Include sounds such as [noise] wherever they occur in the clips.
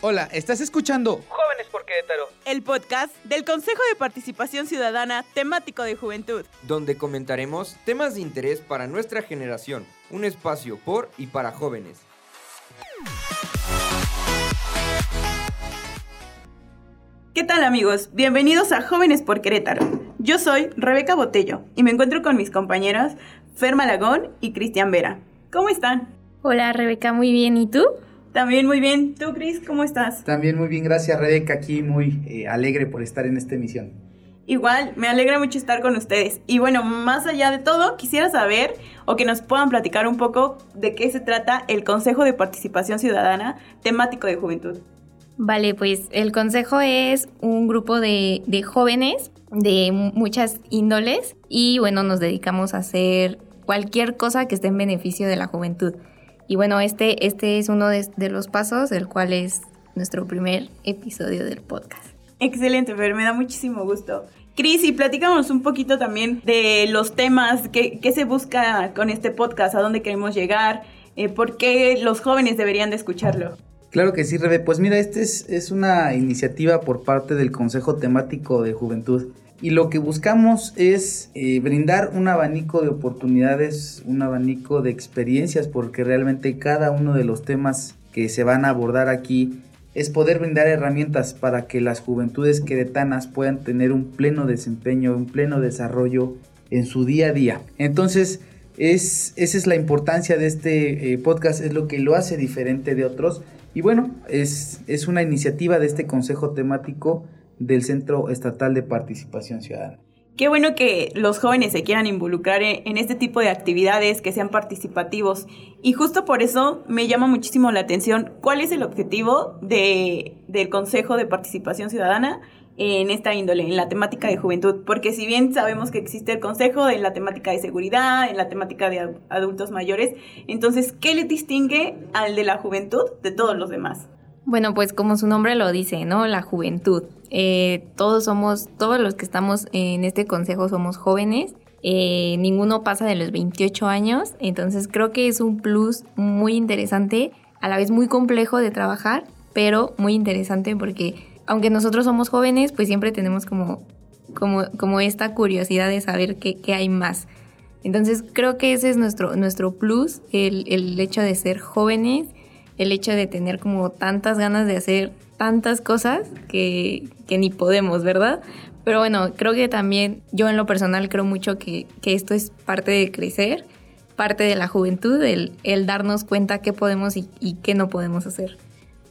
Hola, ¿estás escuchando Jóvenes por Querétaro? El podcast del Consejo de Participación Ciudadana temático de juventud. Donde comentaremos temas de interés para nuestra generación. Un espacio por y para jóvenes. ¿Qué tal amigos? Bienvenidos a Jóvenes por Querétaro. Yo soy Rebeca Botello y me encuentro con mis compañeras Fer Malagón y Cristian Vera. ¿Cómo están? Hola Rebeca, muy bien. ¿Y tú? También muy bien. ¿Tú, Cris, cómo estás? También muy bien, gracias Rebeca, aquí muy eh, alegre por estar en esta emisión. Igual, me alegra mucho estar con ustedes. Y bueno, más allá de todo, quisiera saber o que nos puedan platicar un poco de qué se trata el Consejo de Participación Ciudadana temático de juventud. Vale, pues el consejo es un grupo de, de, jóvenes de muchas índoles y bueno, nos dedicamos a hacer cualquier cosa que esté en beneficio de la juventud. Y bueno, este, este es uno de, de los pasos, el cual es nuestro primer episodio del podcast. Excelente, Fer, me da muchísimo gusto. Cris, y platícanos un poquito también de los temas, qué, qué se busca con este podcast, a dónde queremos llegar, eh, por qué los jóvenes deberían de escucharlo. Claro que sí, Rebe. Pues mira, esta es, es, una iniciativa por parte del Consejo Temático de Juventud. Y lo que buscamos es eh, brindar un abanico de oportunidades, un abanico de experiencias, porque realmente cada uno de los temas que se van a abordar aquí es poder brindar herramientas para que las juventudes queretanas puedan tener un pleno desempeño, un pleno desarrollo en su día a día. Entonces, es, esa es la importancia de este eh, podcast, es lo que lo hace diferente de otros. Y bueno, es una iniciativa de este Consejo Temático del Centro Estatal de Participación Ciudadana. Qué bueno que los jóvenes se quieran involucrar en este tipo de actividades, que sean participativos. Y justo por eso me llama muchísimo la atención cuál es el objetivo de, del Consejo de Participación Ciudadana en esta índole, en la temática de juventud, porque si bien sabemos que existe el consejo en la temática de seguridad, en la temática de adultos mayores, entonces, ¿qué le distingue al de la juventud de todos los demás? Bueno, pues como su nombre lo dice, ¿no? La juventud. Eh, todos somos, todos los que estamos en este consejo somos jóvenes. Eh, ninguno pasa de los 28 años, entonces creo que es un plus muy interesante, a la vez muy complejo de trabajar, pero muy interesante porque aunque nosotros somos jóvenes, pues siempre tenemos como, como, como esta curiosidad de saber qué, qué, hay más. Entonces creo que ese es nuestro, nuestro plus, el, el hecho de ser jóvenes el hecho de tener como tantas ganas de hacer tantas cosas que, que ni podemos, ¿verdad? Pero bueno, creo que también yo en lo personal creo mucho que, que esto es parte de crecer, parte de la juventud, el, el darnos cuenta qué podemos y, y qué no podemos hacer.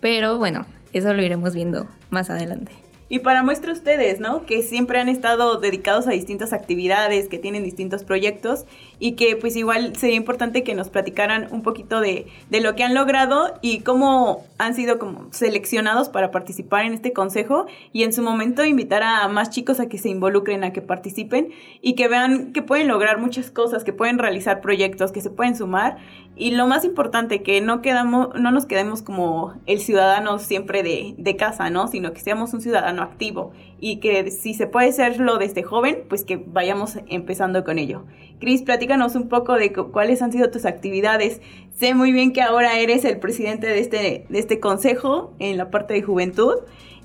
Pero bueno, eso lo iremos viendo más adelante. Y para muestra ustedes, ¿no? Que siempre han estado dedicados a distintas actividades, que tienen distintos proyectos y que pues igual sería importante que nos platicaran un poquito de, de, lo que han logrado y cómo han sido como seleccionados para participar en este consejo y en su momento invitar a más chicos a que se involucren, a que participen y que vean que pueden lograr muchas cosas, que pueden realizar proyectos, que se pueden sumar y lo más importante, que no, quedamos, no nos quedemos como el ciudadano siempre de, de casa, ¿no? Sino que seamos un ciudadano activo y que si se puede serlo desde joven, pues que vayamos empezando con ello. Cris, platícanos un poco de cuáles han sido tus actividades. Sé muy bien que ahora eres el presidente de este, de este consejo en la parte de juventud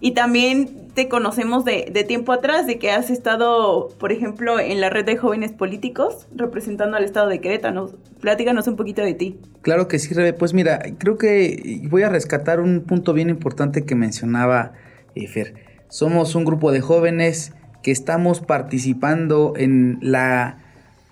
y también te conocemos de, tiempo atrás, de que has estado, por ejemplo, en la red de jóvenes políticos representando al estado de Querétaro. Platícanos un poquito de ti. Claro que sí, Rebe. Pues mira, creo que voy a rescatar un punto bien importante que mencionaba eh, Fer. Somos un grupo de jóvenes que estamos participando en la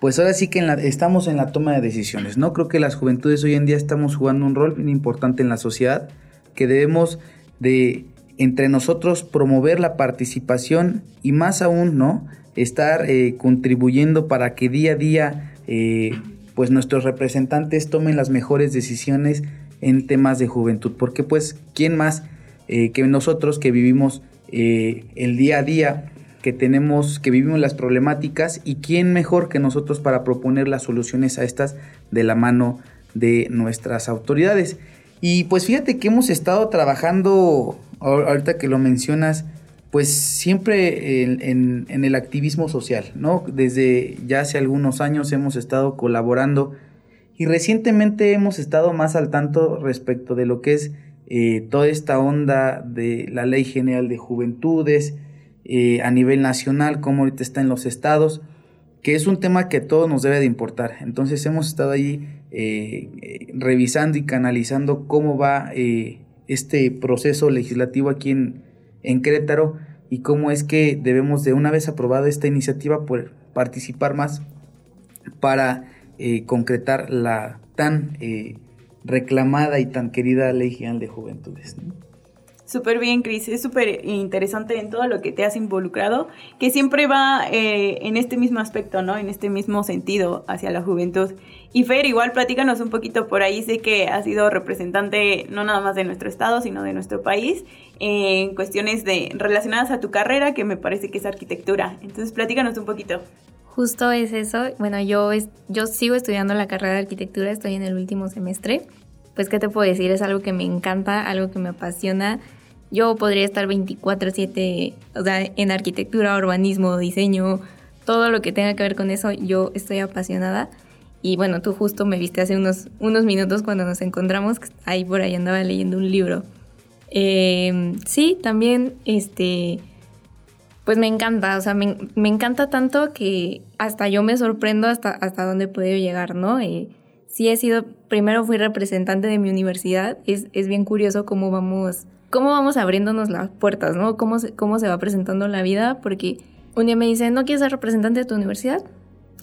pues ahora sí que en la, estamos en la toma de decisiones, ¿no? Creo que las juventudes hoy en día estamos jugando un rol bien importante en la sociedad, que debemos de entre nosotros promover la participación y más aún, ¿no? Estar eh, contribuyendo para que día a día, eh, pues nuestros representantes tomen las mejores decisiones en temas de juventud, porque pues, ¿quién más eh, que nosotros que vivimos el día a día que tenemos, que vivimos las problemáticas y quién mejor que nosotros para proponer las soluciones a estas de la mano de nuestras autoridades. Y pues fíjate que hemos estado trabajando, ahorita que lo mencionas, pues siempre en, en, en, el activismo social, ¿no? Desde ya hace algunos años hemos estado colaborando y recientemente hemos estado más al tanto respecto de lo que es eh, toda esta onda de la Ley General de Juventudes eh, a nivel nacional, como ahorita está en los estados, que es un tema que a todos nos debe de importar. Entonces hemos estado ahí eh, revisando y canalizando cómo va este proceso legislativo aquí en, en Querétaro y cómo es que debemos de una vez aprobada esta iniciativa poder participar más para concretar la tan reclamada y tan querida Ley General de Juventudes. Súper bien, Cris. Es súper interesante en todo lo que te has involucrado, que siempre va eh, en este mismo aspecto, ¿no? En este mismo sentido hacia la juventud. Y Fer, igual platícanos un poquito por ahí. Sé que has sido representante no nada más de nuestro estado, sino de nuestro país en cuestiones de relacionadas a tu carrera, que me parece que es arquitectura. Entonces, platícanos un poquito. Justo es eso. Bueno, yo, yo sigo estudiando la carrera de arquitectura, estoy en el último semestre. Pues, ¿qué te puedo decir? Es algo que me encanta, algo que me apasiona. Yo podría estar 24/7, o sea, en arquitectura, urbanismo, diseño, todo lo que tenga que ver con eso, yo estoy apasionada. Y bueno, tú justo me viste hace unos, unos minutos cuando nos encontramos, ahí por ahí andaba leyendo un libro. Eh, sí, también, este, pues me encanta, o sea, me, encanta tanto que hasta yo me sorprendo hasta, hasta dónde he podido llegar, ¿no? Sí he sido, primero fui representante de mi universidad, es, es bien curioso cómo vamos, cómo vamos abriéndonos las puertas, ¿no? Cómo se, cómo se va presentando la vida, porque un día me dicen, ¿no quieres ser representante de tu universidad?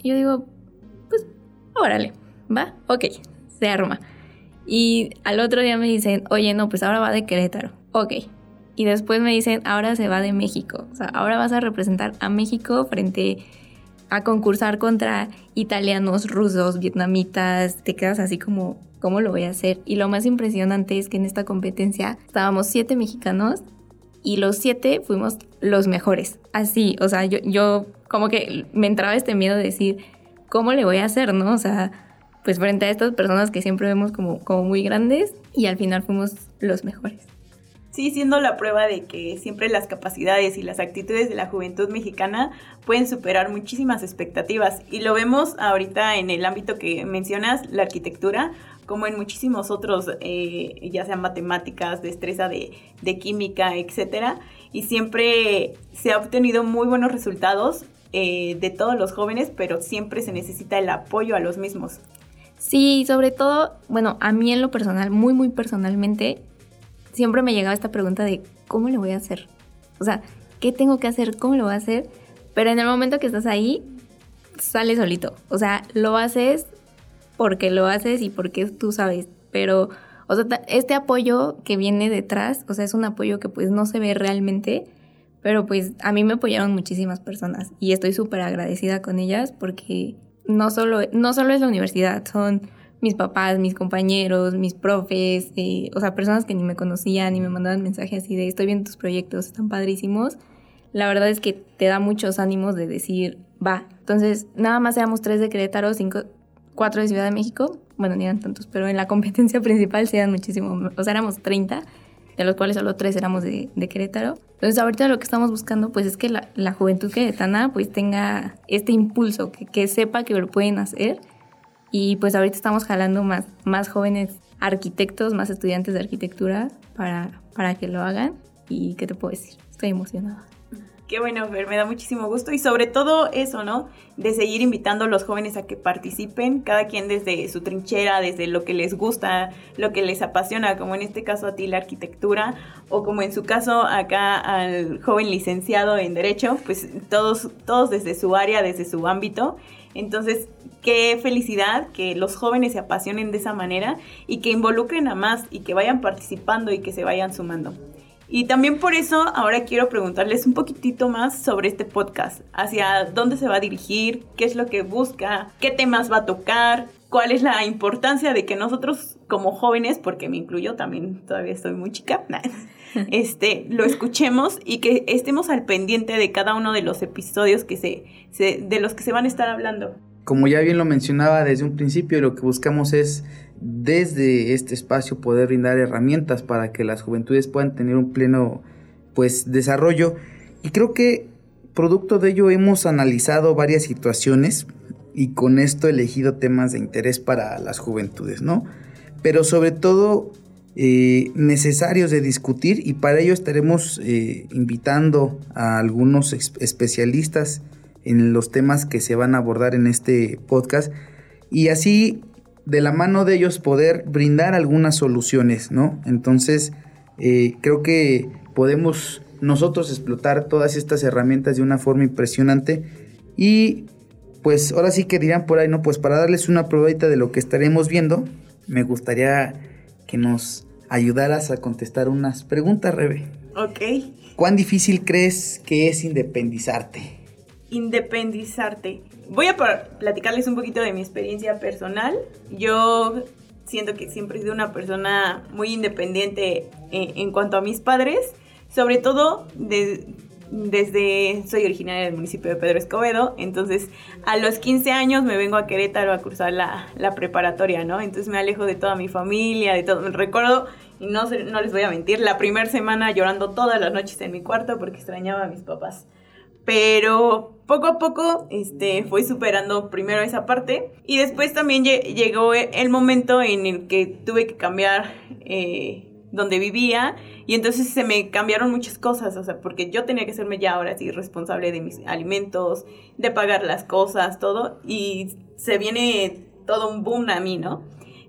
Y yo digo, pues, órale, va, ok, se arma. Y al otro día me dicen, oye, no, pues ahora va de Querétaro, ok, y después me dicen, ahora se va de México. O sea, ahora vas a representar a México frente a concursar contra italianos, rusos, vietnamitas. Te quedas así como, ¿cómo lo voy a hacer? Y lo más impresionante es que en esta competencia estábamos siete mexicanos y los siete fuimos los mejores. Así, o sea, yo, yo como que me entraba este miedo de decir, ¿cómo le voy a hacer, no? O sea, pues frente a estas personas que siempre vemos como, como muy grandes y al final fuimos los mejores sí siendo la prueba de que siempre las capacidades y las actitudes de la juventud mexicana pueden superar muchísimas expectativas. Y lo vemos ahorita en el ámbito que mencionas, la arquitectura, como en muchísimos otros, eh, ya sean matemáticas, destreza de, química, etc. Y siempre se ha obtenido muy buenos resultados eh, de todos los jóvenes, pero siempre se necesita el apoyo a los mismos. Sí, sobre todo, bueno, a mí en lo personal, muy, muy personalmente, siempre me llegaba esta pregunta de ¿cómo le voy a hacer? O sea, ¿qué tengo que hacer? ¿Cómo lo voy a hacer? Pero en el momento que estás ahí, sale solito. O sea, lo haces porque lo haces y porque tú sabes. Pero, o sea, este apoyo que viene detrás, o sea, es un apoyo que pues no se ve realmente, pero pues a mí me apoyaron muchísimas personas y estoy súper agradecida con ellas porque no solo, no solo es la universidad, son mis papás, mis compañeros, mis profes, eh, o sea, personas que ni me conocían y me mandaban mensajes así de estoy viendo tus proyectos, están padrísimos. La verdad es que te da muchos ánimos de decir, va. Entonces, nada más éramos tres de Querétaro, cinco, cuatro de Ciudad de México. Bueno, ni eran tantos, pero en la competencia [laughs] principal se eran muchísimo. O sea, éramos 30, de los cuales solo tres éramos de, de Querétaro. Entonces, ahorita lo que estamos buscando, pues, es que la, la juventud queretana, pues, tenga este impulso, que, que sepa que lo pueden hacer y pues ahorita estamos jalando más, más jóvenes arquitectos, más estudiantes de arquitectura para, para que lo hagan. ¿Y qué te puedo decir? Estoy emocionada. Qué bueno, Fer, me da muchísimo gusto y sobre todo eso, ¿no? De seguir invitando a los jóvenes a que participen, cada quien desde su trinchera, desde lo que les gusta, lo que les apasiona, como en este caso a ti la arquitectura, o como en su caso acá al joven licenciado en Derecho, pues todos, todos desde su área, desde su ámbito. Entonces, qué felicidad que los jóvenes se apasionen de esa manera y que involucren a más y que vayan participando y que se vayan sumando. Y también por eso ahora quiero preguntarles un poquitito más sobre este podcast, hacia dónde se va a dirigir, qué es lo que busca, qué temas va a tocar, cuál es la importancia de que nosotros como jóvenes, porque me incluyo también, todavía estoy muy chica, [laughs] este, lo escuchemos y que estemos al pendiente de cada uno de los episodios que se, de los que se van a estar hablando. Como ya bien lo mencionaba desde un principio, lo que buscamos es desde este espacio poder brindar herramientas para que las juventudes puedan tener un pleno pues desarrollo y creo que producto de ello hemos analizado varias situaciones y con esto elegido temas de interés para las juventudes, ¿no? Pero sobre todo eh, necesarios de discutir y para ello estaremos eh, invitando a algunos especialistas en los temas que se van a abordar en este podcast y así de la mano de ellos poder brindar algunas soluciones, ¿no? Entonces, eh, creo que podemos nosotros explotar todas estas herramientas de una forma impresionante y pues ahora sí que dirán por ahí, ¿no? Pues para darles una probadita de lo que estaremos viendo, me gustaría que nos ayudaras a contestar unas preguntas, Rebe. Ok. ¿Cuán difícil crees que es independizarte? Independizarte. Voy a platicarles un poquito de mi experiencia personal. Yo siento que siempre he sido una persona muy independiente en, en cuanto a mis padres, sobre todo de, desde, soy originaria del municipio de Pedro Escobedo, entonces a los 15 años me vengo a Querétaro a cursar la, la preparatoria, ¿no? Entonces me alejo de toda mi familia, de todo. Recuerdo, y no, no les voy a mentir, la primera semana llorando todas las noches en mi cuarto porque extrañaba a mis papás. Pero poco a poco este, fui superando primero esa parte. Y después también llegó el momento en el que tuve que cambiar eh, donde vivía. Y entonces se me cambiaron muchas cosas, o sea, porque yo tenía que serme ya ahora sí responsable de mis alimentos, de pagar las cosas, todo, y se viene todo un boom a mí, ¿no?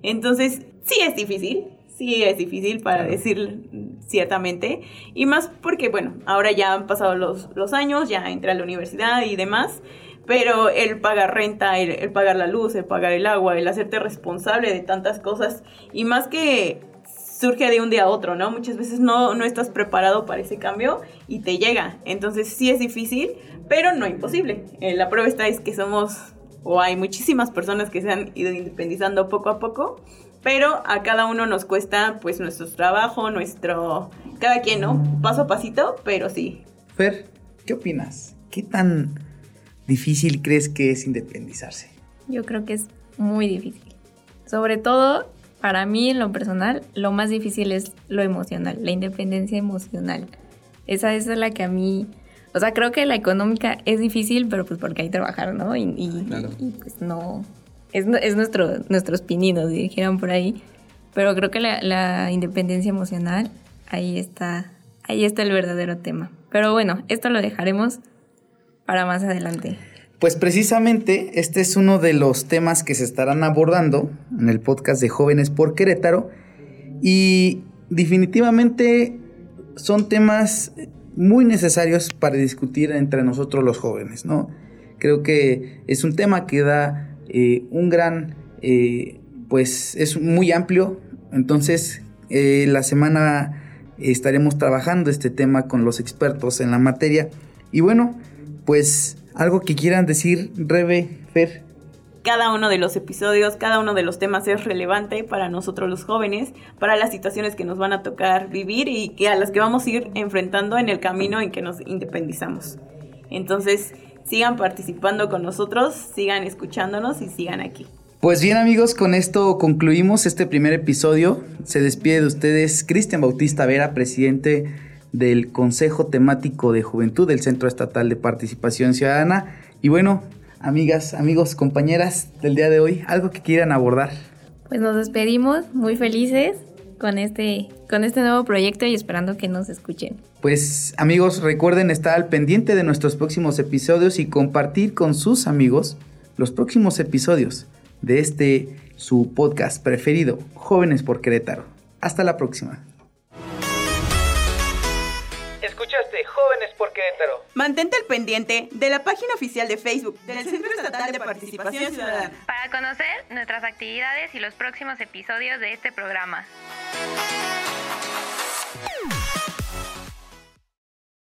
Entonces, sí es difícil, sí es difícil para decir ciertamente, y más porque, bueno, ahora ya han pasado los, los años, ya entré a la universidad y demás, pero el pagar renta, el, el, pagar la luz, el pagar el agua, el hacerte responsable de tantas cosas, y más que surge de un día a otro, ¿no? Muchas veces no, no estás preparado para ese cambio y te llega. Entonces sí es difícil, pero no imposible. Eh, la prueba está es que somos, o hay muchísimas personas que se han ido independizando poco a poco, pero a cada uno nos cuesta pues nuestro trabajo, nuestro... Cada quien, ¿no? Paso a pasito, pero sí. Fer, ¿qué opinas? ¿Qué tan difícil crees que es independizarse? Yo creo que es muy difícil. Sobre todo para mí, en lo personal, lo más difícil es lo emocional, la independencia emocional. Esa, es la que a mí, o sea, creo que la económica es difícil, pero pues porque hay que trabajar, ¿no? Y, pues no, es, es nuestro, nuestros pininos, dijeron por ahí. Pero creo que la, la independencia emocional, ahí está, ahí está el verdadero tema. Pero bueno, esto lo dejaremos para más adelante. Pues precisamente este es uno de los temas que se estarán abordando en el podcast de Jóvenes por Querétaro y definitivamente son temas muy necesarios para discutir entre nosotros los jóvenes, ¿no? Creo que es un tema que da eh, un gran, eh, pues es muy amplio, entonces eh, la semana estaremos trabajando este tema con los expertos en la materia y bueno, pues algo que quieran decir, Rebe, Fer. Cada uno de los episodios, cada uno de los temas es relevante para nosotros los jóvenes, para las situaciones que nos van a tocar vivir y que a las que vamos a ir enfrentando en el camino en que nos independizamos. Entonces, sigan participando con nosotros, sigan escuchándonos y sigan aquí. Pues bien amigos, con esto concluimos este primer episodio. Se despide de ustedes Cristian Bautista Vera, presidente del Consejo Temático de Juventud del Centro Estatal de Participación Ciudadana. Y bueno, amigas, amigos, compañeras del día de hoy, algo que quieran abordar. Pues nos despedimos muy felices con este, con este nuevo proyecto y esperando que nos escuchen. Pues amigos, recuerden estar al pendiente de nuestros próximos episodios y compartir con sus amigos los próximos episodios de este su podcast preferido, Jóvenes por Querétaro. Hasta la próxima. Mantente al pendiente de la página oficial de Facebook del Centro Estatal de Participación Ciudadana. Para conocer nuestras actividades y los próximos episodios de este programa.